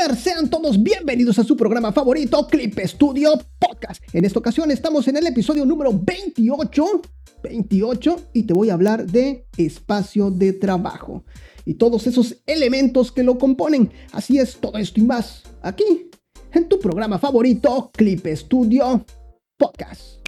Sean todos bienvenidos a su programa favorito, Clip Studio Podcast. En esta ocasión estamos en el episodio número 28, 28 y te voy a hablar de espacio de trabajo y todos esos elementos que lo componen. Así es, todo esto y más aquí en tu programa favorito, Clip Studio Podcast.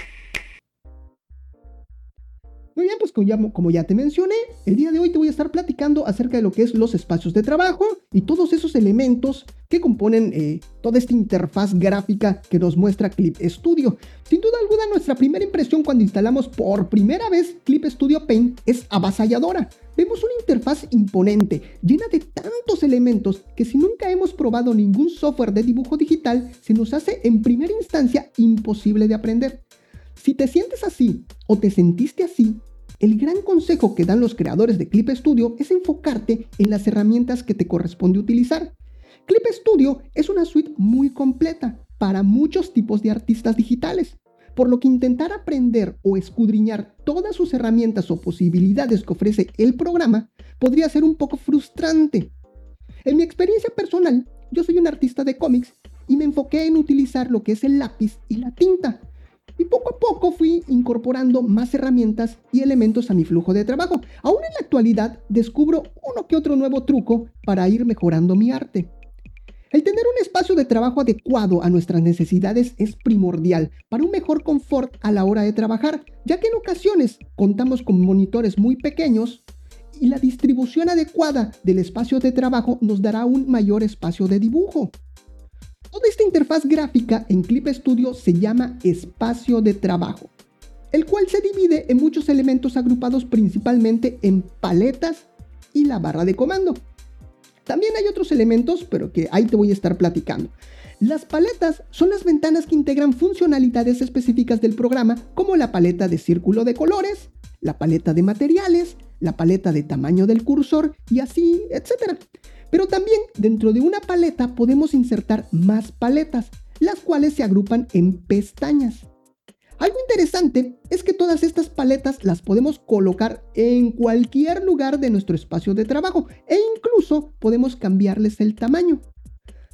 Muy bien, pues como ya, te mencioné, el día de hoy te voy a estar platicando acerca de lo que es los espacios de trabajo y todos esos elementos que componen eh, toda esta interfaz gráfica que nos muestra Clip Studio. Sin duda alguna, nuestra primera impresión cuando instalamos por primera vez Clip Studio Paint es avasalladora. Vemos una interfaz imponente, llena de tantos elementos que si nunca hemos probado ningún software de dibujo digital, se nos hace en primera instancia imposible de aprender. Si te sientes así o te sentiste así, el gran consejo que dan los creadores de Clip Studio es enfocarte en las herramientas que te corresponde utilizar. Clip Studio es una suite muy completa para muchos tipos de artistas digitales, por lo que intentar aprender o escudriñar todas sus herramientas o posibilidades que ofrece el programa podría ser un poco frustrante. En mi experiencia personal, yo soy un artista de cómics y me enfoqué en utilizar lo que es el lápiz y la tinta y poco a poco fui incorporando más herramientas y elementos a mi flujo de trabajo. Aún en la actualidad descubro uno que otro nuevo truco para ir mejorando mi arte. El tener un espacio de trabajo adecuado a nuestras necesidades es primordial para un mejor confort a la hora de trabajar, ya que en ocasiones contamos con monitores muy pequeños y la distribución adecuada del espacio de trabajo nos dará un mayor espacio de dibujo. Toda esta interfaz gráfica en Clip Studio se llama espacio de trabajo, el cual se divide en muchos elementos agrupados principalmente en paletas y la barra de comando. También hay otros elementos, pero que ahí te voy a estar platicando. Las paletas son las ventanas que integran funcionalidades específicas del programa, como la paleta de círculo de colores, la paleta de materiales, la paleta de tamaño del cursor y así, etc. Pero también dentro de una paleta podemos insertar más paletas, las cuales se agrupan en pestañas. Algo interesante es que todas estas paletas las podemos colocar en cualquier lugar de nuestro espacio de trabajo e incluso podemos cambiarles el tamaño.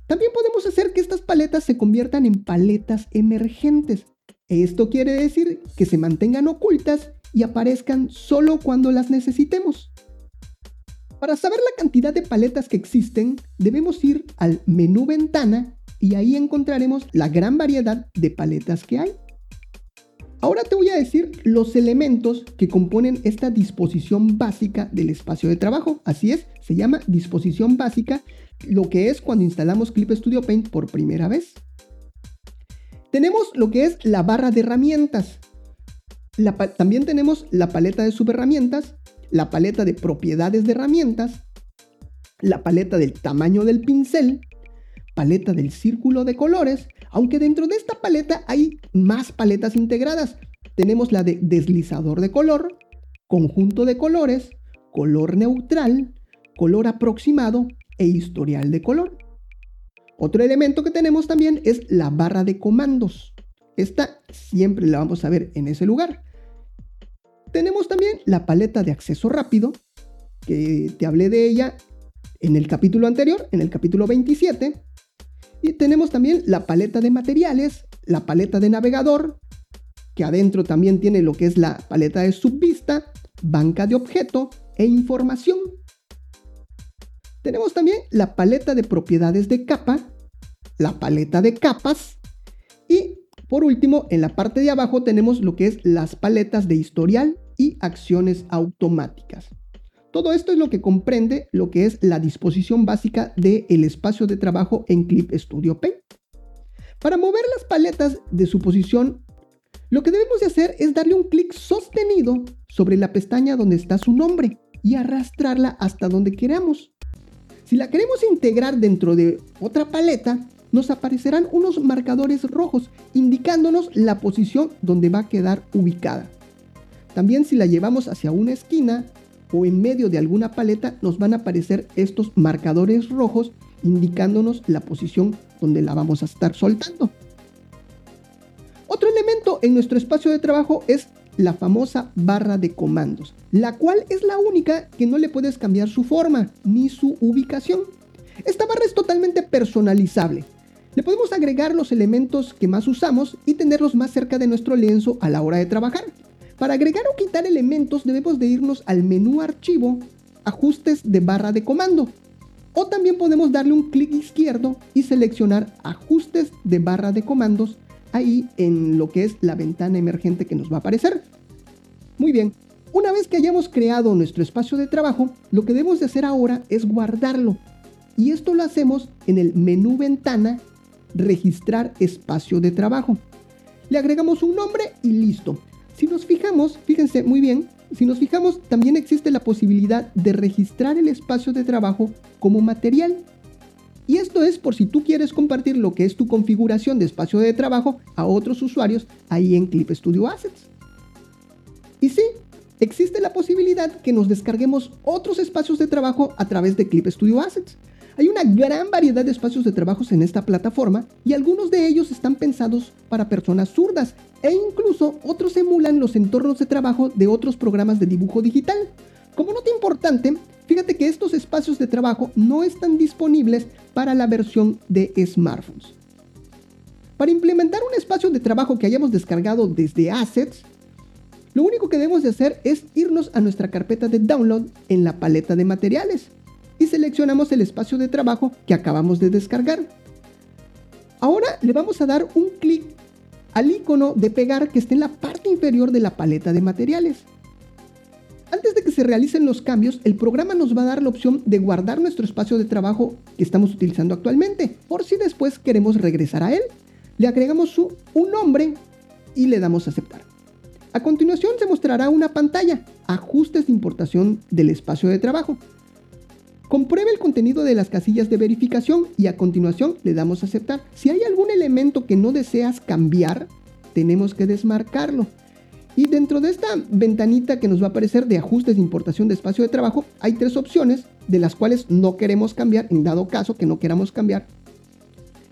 También podemos hacer que estas paletas se conviertan en paletas emergentes. Esto quiere decir que se mantengan ocultas y aparezcan solo cuando las necesitemos. Para saber la cantidad de paletas que existen, debemos ir al menú ventana y ahí encontraremos la gran variedad de paletas que hay. Ahora te voy a decir los elementos que componen esta disposición básica del espacio de trabajo. Así es, se llama disposición básica, lo que es cuando instalamos Clip Studio Paint por primera vez. Tenemos lo que es la barra de herramientas. también tenemos la paleta de subherramientas la paleta de propiedades de herramientas, la paleta del tamaño del pincel, paleta del círculo de colores, aunque dentro de esta paleta hay más paletas integradas. Tenemos la de deslizador de color, conjunto de colores, color neutral, color aproximado e historial de color. Otro elemento que tenemos también es la barra de comandos. Esta siempre la vamos a ver en ese lugar. Tenemos también la paleta de acceso rápido, que te hablé de ella en el capítulo anterior, en el capítulo 27. Y tenemos también la paleta de materiales, la paleta de navegador, que adentro también tiene lo que es la paleta de subvista, banca de objeto e información. Tenemos también la paleta de propiedades de capa, la paleta de capas y por último, en la parte de abajo tenemos lo que es las paletas de historial y acciones automáticas. Todo esto es lo que comprende lo que es la disposición básica del espacio de trabajo en Clip Studio Paint. Para mover las paletas de su posición, lo que debemos de hacer es darle un clic sostenido sobre la pestaña donde está su nombre y arrastrarla hasta donde queramos. Si la queremos integrar dentro de otra paleta, nos aparecerán unos marcadores rojos indicándonos la posición donde va a quedar ubicada. También si la llevamos hacia una esquina o en medio de alguna paleta nos van a aparecer estos marcadores rojos indicándonos la posición donde la vamos a estar soltando. Otro elemento en nuestro espacio de trabajo es la famosa barra de comandos, la cual es la única que no le puedes cambiar su forma ni su ubicación. Esta barra es totalmente personalizable. Le podemos agregar los elementos que más usamos y tenerlos más cerca de nuestro lienzo a la hora de trabajar. Para agregar o quitar elementos debemos de irnos al menú archivo, ajustes de barra de comando. O también podemos darle un clic izquierdo y seleccionar ajustes de barra de comandos ahí en lo que es la ventana emergente que nos va a aparecer. Muy bien, una vez que hayamos creado nuestro espacio de trabajo, lo que debemos de hacer ahora es guardarlo. Y esto lo hacemos en el menú ventana, registrar espacio de trabajo. Le agregamos un nombre y listo. Si nos fijamos, fíjense muy bien, si nos fijamos también existe la posibilidad de registrar el espacio de trabajo como material. Y esto es por si tú quieres compartir lo que es tu configuración de espacio de trabajo a otros usuarios ahí en Clip Studio Assets. Y sí, existe la posibilidad que nos descarguemos otros espacios de trabajo a través de Clip Studio Assets. Hay una gran variedad de espacios de trabajo en esta plataforma y algunos de ellos están pensados para personas zurdas e incluso otros emulan los entornos de trabajo de otros programas de dibujo digital. Como nota importante, fíjate que estos espacios de trabajo no están disponibles para la versión de smartphones. Para implementar un espacio de trabajo que hayamos descargado desde Assets, lo único que debemos de hacer es irnos a nuestra carpeta de download en la paleta de materiales y seleccionamos el espacio de trabajo que acabamos de descargar. Ahora le vamos a dar un clic al icono de pegar que está en la parte inferior de la paleta de materiales. Antes de que se realicen los cambios, el programa nos va a dar la opción de guardar nuestro espacio de trabajo que estamos utilizando actualmente, por si después queremos regresar a él. Le agregamos su, un nombre y le damos a aceptar. A continuación se mostrará una pantalla, ajustes de importación del espacio de trabajo. Compruebe el contenido de las casillas de verificación y a continuación le damos a aceptar. Si hay algún elemento que no deseas cambiar, tenemos que desmarcarlo. Y dentro de esta ventanita que nos va a aparecer de ajustes de importación de espacio de trabajo, hay tres opciones de las cuales no queremos cambiar, en dado caso que no queramos cambiar,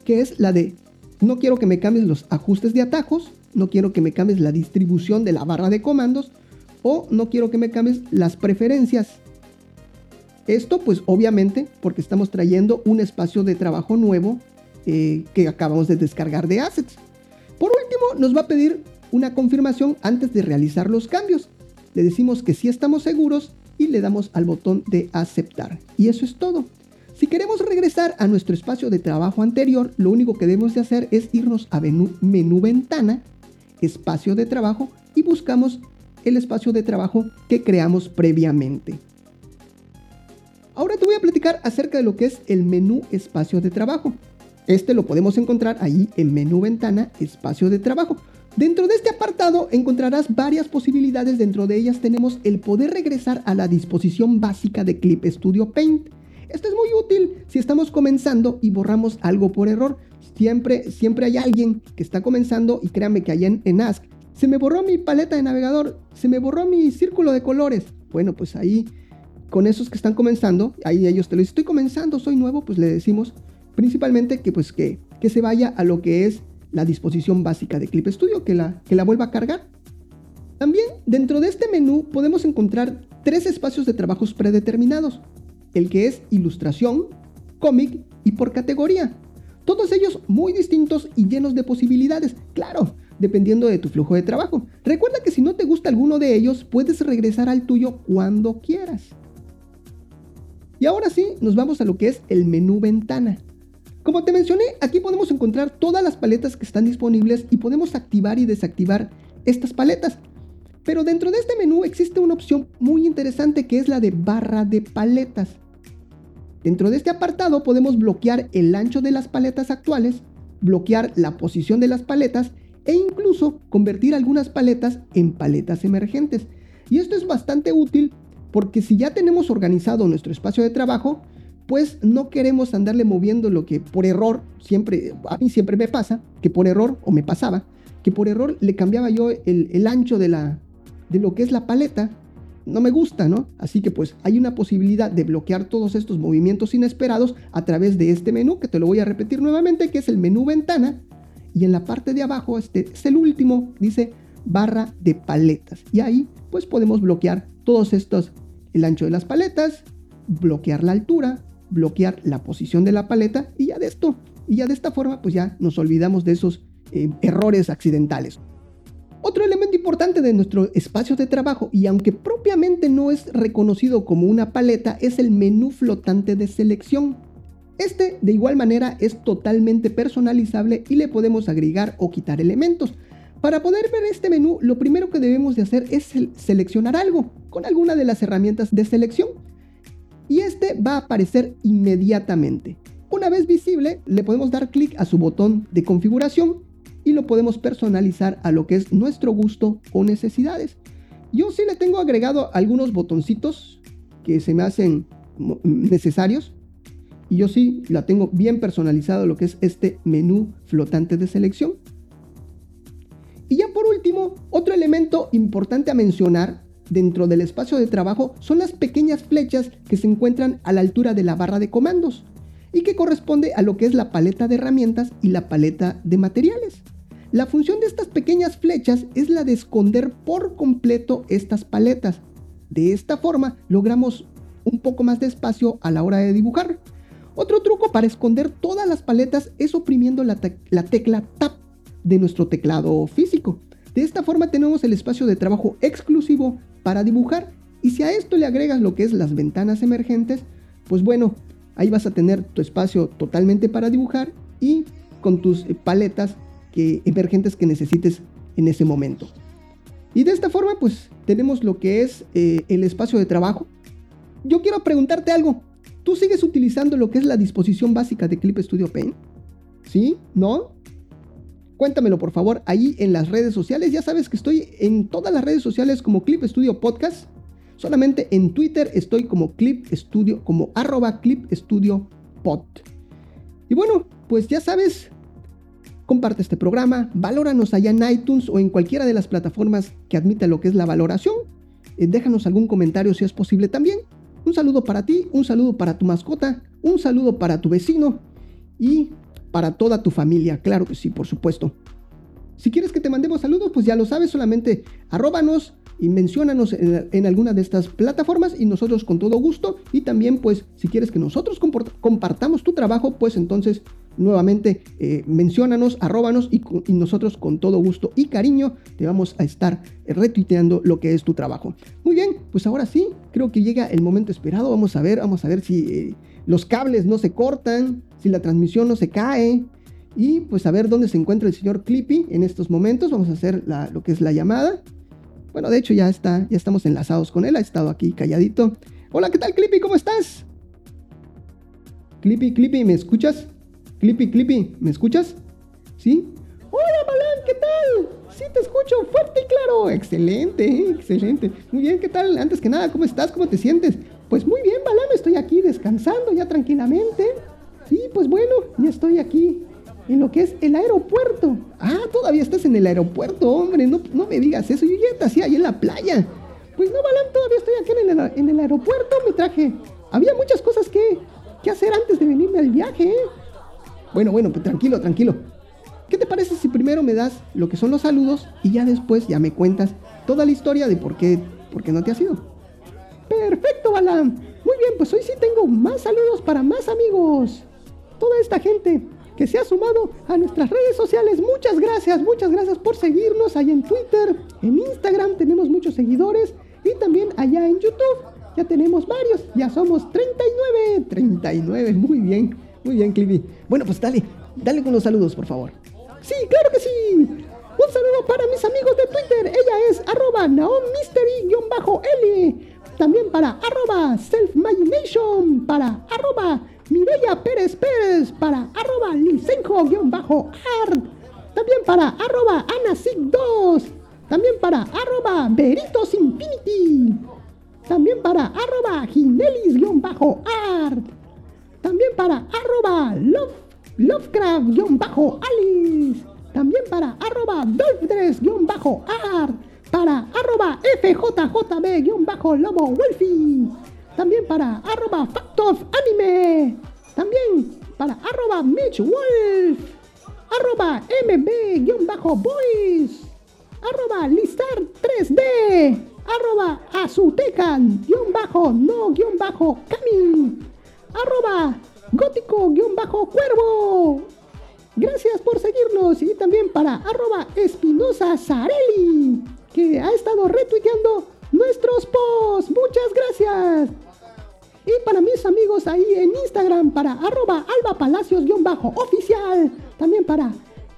que es la de no quiero que me cambies los ajustes de atajos, no quiero que me cambies la distribución de la barra de comandos o no quiero que me cambies las preferencias esto pues obviamente porque estamos trayendo un espacio de trabajo nuevo eh, que acabamos de descargar de assets. Por último nos va a pedir una confirmación antes de realizar los cambios. Le decimos que sí estamos seguros y le damos al botón de aceptar. Y eso es todo. Si queremos regresar a nuestro espacio de trabajo anterior, lo único que debemos de hacer es irnos a menú, menú ventana, espacio de trabajo y buscamos el espacio de trabajo que creamos previamente. Te voy a platicar acerca de lo que es el menú espacio de trabajo. Este lo podemos encontrar ahí en menú ventana espacio de trabajo. Dentro de este apartado encontrarás varias posibilidades, dentro de ellas tenemos el poder regresar a la disposición básica de Clip Studio Paint. Esto es muy útil si estamos comenzando y borramos algo por error. Siempre, siempre hay alguien que está comenzando y créanme que allá en Ask se me borró mi paleta de navegador, se me borró mi círculo de colores. Bueno, pues ahí con esos que están comenzando, ahí ellos te lo dicen, estoy comenzando, soy nuevo, pues le decimos principalmente que pues que, que se vaya a lo que es la disposición básica de Clip Studio, que la, que la vuelva a cargar. También dentro de este menú podemos encontrar tres espacios de trabajos predeterminados, el que es ilustración, cómic y por categoría. Todos ellos muy distintos y llenos de posibilidades, claro, dependiendo de tu flujo de trabajo. Recuerda que si no te gusta alguno de ellos, puedes regresar al tuyo cuando quieras. Y ahora sí, nos vamos a lo que es el menú ventana. Como te mencioné, aquí podemos encontrar todas las paletas que están disponibles y podemos activar y desactivar estas paletas. Pero dentro de este menú existe una opción muy interesante que es la de barra de paletas. Dentro de este apartado podemos bloquear el ancho de las paletas actuales, bloquear la posición de las paletas e incluso convertir algunas paletas en paletas emergentes. Y esto es bastante útil porque si ya tenemos organizado nuestro espacio de trabajo, pues no queremos andarle moviendo lo que por error, siempre, a mí siempre me pasa, que por error, o me pasaba, que por error le cambiaba yo el, ancho de, la, de lo que es la paleta. No me gusta, ¿no? Así que pues hay una posibilidad de bloquear todos estos movimientos inesperados a través de este menú, que te lo voy a repetir nuevamente, que es el menú ventana. Y en la parte de abajo, este es el último, dice barra de paletas. Y ahí pues podemos bloquear todos estos el ancho de las paletas, bloquear la altura, bloquear la posición de la paleta y ya de esto, y ya de esta forma pues ya nos olvidamos de esos eh, errores accidentales. Otro elemento importante de nuestro espacio de trabajo, y aunque propiamente no es reconocido como una paleta, es el menú flotante de selección. Este, de igual manera, es totalmente personalizable y le podemos agregar o quitar elementos. Para poder ver este menú, lo primero que debemos de hacer es seleccionar algo con alguna de las herramientas de selección. Y este va a aparecer inmediatamente. Una vez visible, le podemos dar clic a su botón de configuración y lo podemos personalizar a lo que es nuestro gusto o necesidades. Yo sí le tengo agregado algunos botoncitos que se me hacen necesarios y yo sí la tengo bien personalizado lo que es este menú flotante de selección. Y ya por último, otro elemento importante a mencionar dentro del espacio de trabajo son las pequeñas flechas que se encuentran a la altura de la barra de comandos y que corresponde a lo que es la paleta de herramientas y la paleta de materiales. La función de estas pequeñas flechas es la de esconder por completo estas paletas. De esta forma logramos un poco más de espacio a la hora de dibujar. Otro truco para esconder todas las paletas es oprimiendo la, tecla Tab de nuestro teclado físico. De esta forma tenemos el espacio de trabajo exclusivo para dibujar y si a esto le agregas lo que es las ventanas emergentes, pues bueno, ahí vas a tener tu espacio totalmente para dibujar y con tus paletas emergentes que necesites en ese momento. Y de esta forma, pues tenemos lo que es eh, el espacio de trabajo. Yo quiero preguntarte algo. ¿Tú sigues utilizando lo que es la disposición básica de Clip Studio Paint? ¿Sí? ¿No? Cuéntamelo por favor ahí en las redes sociales. Ya sabes que estoy en todas las redes sociales como Clip Studio Podcast. Solamente en Twitter estoy como Clip Studio, como arroba Clip Studio Pod. Y bueno, pues ya sabes, comparte este programa, valóranos allá en iTunes o en cualquiera de las plataformas que admita lo que es la valoración. Eh, déjanos algún comentario si es posible también. Un saludo para ti, un saludo para tu mascota, un saludo para tu vecino y para toda tu familia, claro que sí, por supuesto. Si quieres que te mandemos saludos, pues ya lo sabes, solamente arróbanos y menciónanos en, alguna de estas plataformas y nosotros con todo gusto. Y también, pues, si quieres que nosotros compartamos tu trabajo, pues entonces nuevamente eh, menciónanos, arróbanos y, y, nosotros con todo gusto y cariño te vamos a estar retuiteando lo que es tu trabajo. Muy bien, pues ahora sí, creo que llega el momento esperado. Vamos a ver, vamos a ver si eh, los cables no se cortan, si la transmisión no se cae. Y pues a ver dónde se encuentra el señor Clippy en estos momentos. Vamos a hacer lo que es la llamada. Bueno, de hecho ya está, ya estamos enlazados con él. Ha estado aquí calladito. Hola, ¿qué tal Clippy? ¿Cómo estás? Clippy, Clippy, ¿me escuchas? Clippy, Clippy, ¿me escuchas? ¿Sí? Hola, Balan, ¿qué tal? Sí, te escucho fuerte y claro. Excelente, excelente. Muy bien, ¿qué tal? Antes que nada, ¿cómo estás? ¿Cómo te sientes? Pues muy bien, Balan, estoy aquí descansando ya tranquilamente. Pues bueno, ya estoy aquí en lo que es el aeropuerto. Ah, todavía estás en el aeropuerto, hombre, no, no me digas eso. Yo ya te hacía ahí en la playa. Pues no, Balan, todavía estoy aquí en el, en el aeropuerto. Me traje. Había muchas cosas que, que hacer antes de venirme al viaje, ¿eh? Bueno, bueno, pues tranquilo, tranquilo. ¿Qué te parece si primero me das lo que son los saludos y ya después ya me cuentas toda la historia de por qué, por qué no te has ido? Perfecto, Balam. Muy bien, pues hoy sí tengo más saludos para más amigos. Toda esta gente que se ha sumado a nuestras redes sociales. Muchas gracias, muchas gracias por seguirnos allá en Twitter, en Instagram tenemos muchos seguidores y también allá en YouTube. Ya tenemos varios, ya somos 39, 39, muy bien. Muy bien, Clippy. Bueno, pues dale, dale con los saludos, por favor. Sí, claro que sí. Un saludo para mis amigos de Twitter. Ella es arroba naommystery-l. También para arroba selfmagination. Para arroba Mireya Pérez Pérez. Para arroba lisenjo-art. También para arroba anasic2. También para arroba Veritos Infinity. También para arroba ginelis-art. También para arroba love, Lovecraft-Alice. También para arroba Dolphdress-Art. Para arroba FJJB-Lobo Wolfie. También para arroba Fact Anime. También para arroba Mitch Wolf. Arroba MB-Boys. Arroba Listar 3D. Arroba Azutecan-No-Camin arroba gótico-cuervo. Gracias por seguirnos y también para arroba espinosa Sarelli, que ha estado retuiteando nuestros posts. Muchas gracias. Y para mis amigos ahí en Instagram, para arroba alba palacios-oficial. También para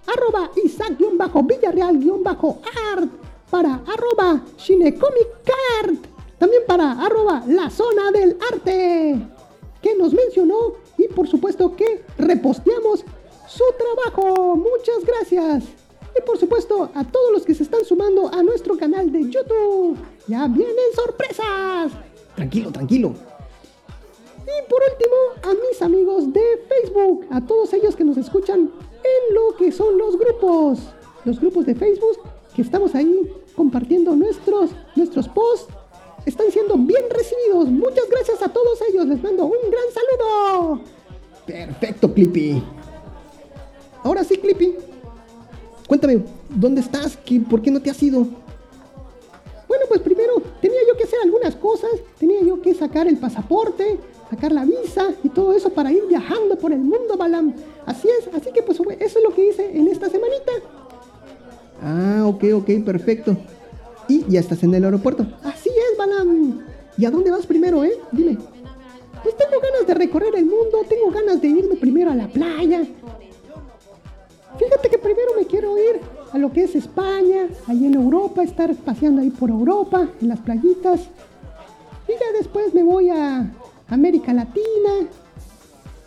arroba isaac-villarreal-art. Para arroba shinecomic También para arroba la zona del arte. Que nos mencionó y por supuesto que reposteamos su trabajo. Muchas gracias. Y por supuesto a todos los que se están sumando a nuestro canal de YouTube. Ya vienen sorpresas. Tranquilo, tranquilo. Y por último, a mis amigos de Facebook, a todos ellos que nos escuchan en lo que son los grupos. Los grupos de Facebook que estamos ahí compartiendo nuestros, nuestros posts. Están siendo bien recibidos. Muchas gracias a todos ellos. Les mando un gran saludo. Perfecto, Clippy. Ahora sí, Clippy. Cuéntame, ¿dónde estás? ¿Por qué no te has ido? Bueno, pues primero tenía yo que hacer algunas cosas. Tenía yo que sacar el pasaporte, sacar la visa y todo eso para ir viajando por el mundo, Balam. Así es, así que pues eso es lo que hice en esta semanita. Ah, ok, ok, perfecto. Y ya estás en el aeropuerto. Así es, Balam. ¿Y a dónde vas primero, eh? Dime. Pues tengo ganas de recorrer el mundo, tengo ganas de irme primero a la playa. Fíjate que primero me quiero ir a lo que es España, ahí en Europa, estar paseando ahí por Europa, en las playitas. Y ya después me voy a América Latina,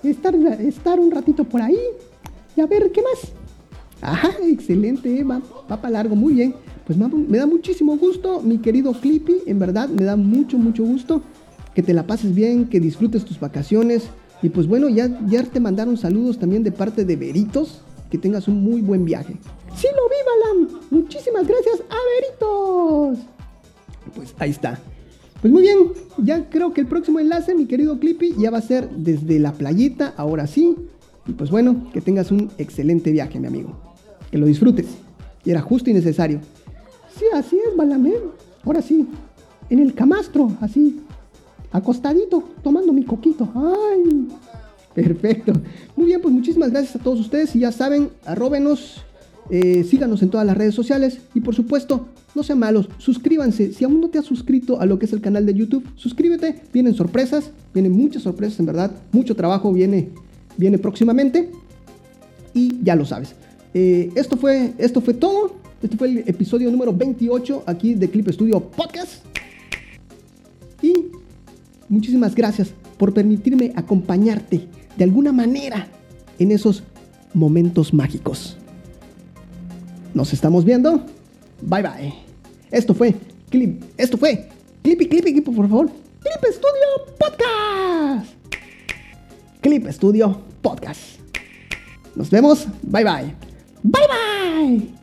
estar, estar un ratito por ahí y a ver qué más. Ajá, excelente, va, para largo, muy bien. Pues me da muchísimo gusto, mi querido Clippy, en verdad me da mucho, mucho gusto que te la pases bien, que disfrutes tus vacaciones. Y pues bueno, ya, ya te mandaron saludos también de parte de Veritos, que tengas un muy buen viaje. Sí lo vi, Balam. Muchísimas gracias a Veritos. Pues ahí está. Pues muy bien, ya creo que el próximo enlace, mi querido Clippy, ya va a ser desde la playita, ahora sí. Y pues bueno, que tengas un excelente viaje, mi amigo. Que lo disfrutes. Y era justo y necesario. Sí, así es, Balamén. Ahora sí, en el camastro, así, acostadito, tomando mi coquito. ¡Ay! Perfecto. Muy bien, pues muchísimas gracias a todos ustedes. Y ya saben, arróbenos, eh, síganos en todas las redes sociales. Y por supuesto, no sean malos, suscríbanse. Si aún no te has suscrito a lo que es el canal de YouTube, suscríbete. Vienen sorpresas, vienen muchas sorpresas en verdad. Mucho trabajo viene, viene próximamente. Y ya lo sabes. Eh, esto, fue, esto fue todo. Este fue el episodio número 28 aquí de Clip Studio Podcast. Y muchísimas gracias por permitirme acompañarte de alguna manera en esos momentos mágicos. Nos estamos viendo. Bye bye. Esto fue Clip. Esto fue Clippy Clip equipo, por favor. Clip Studio Podcast. Clip Studio Podcast. Nos vemos. Bye bye. Bye bye.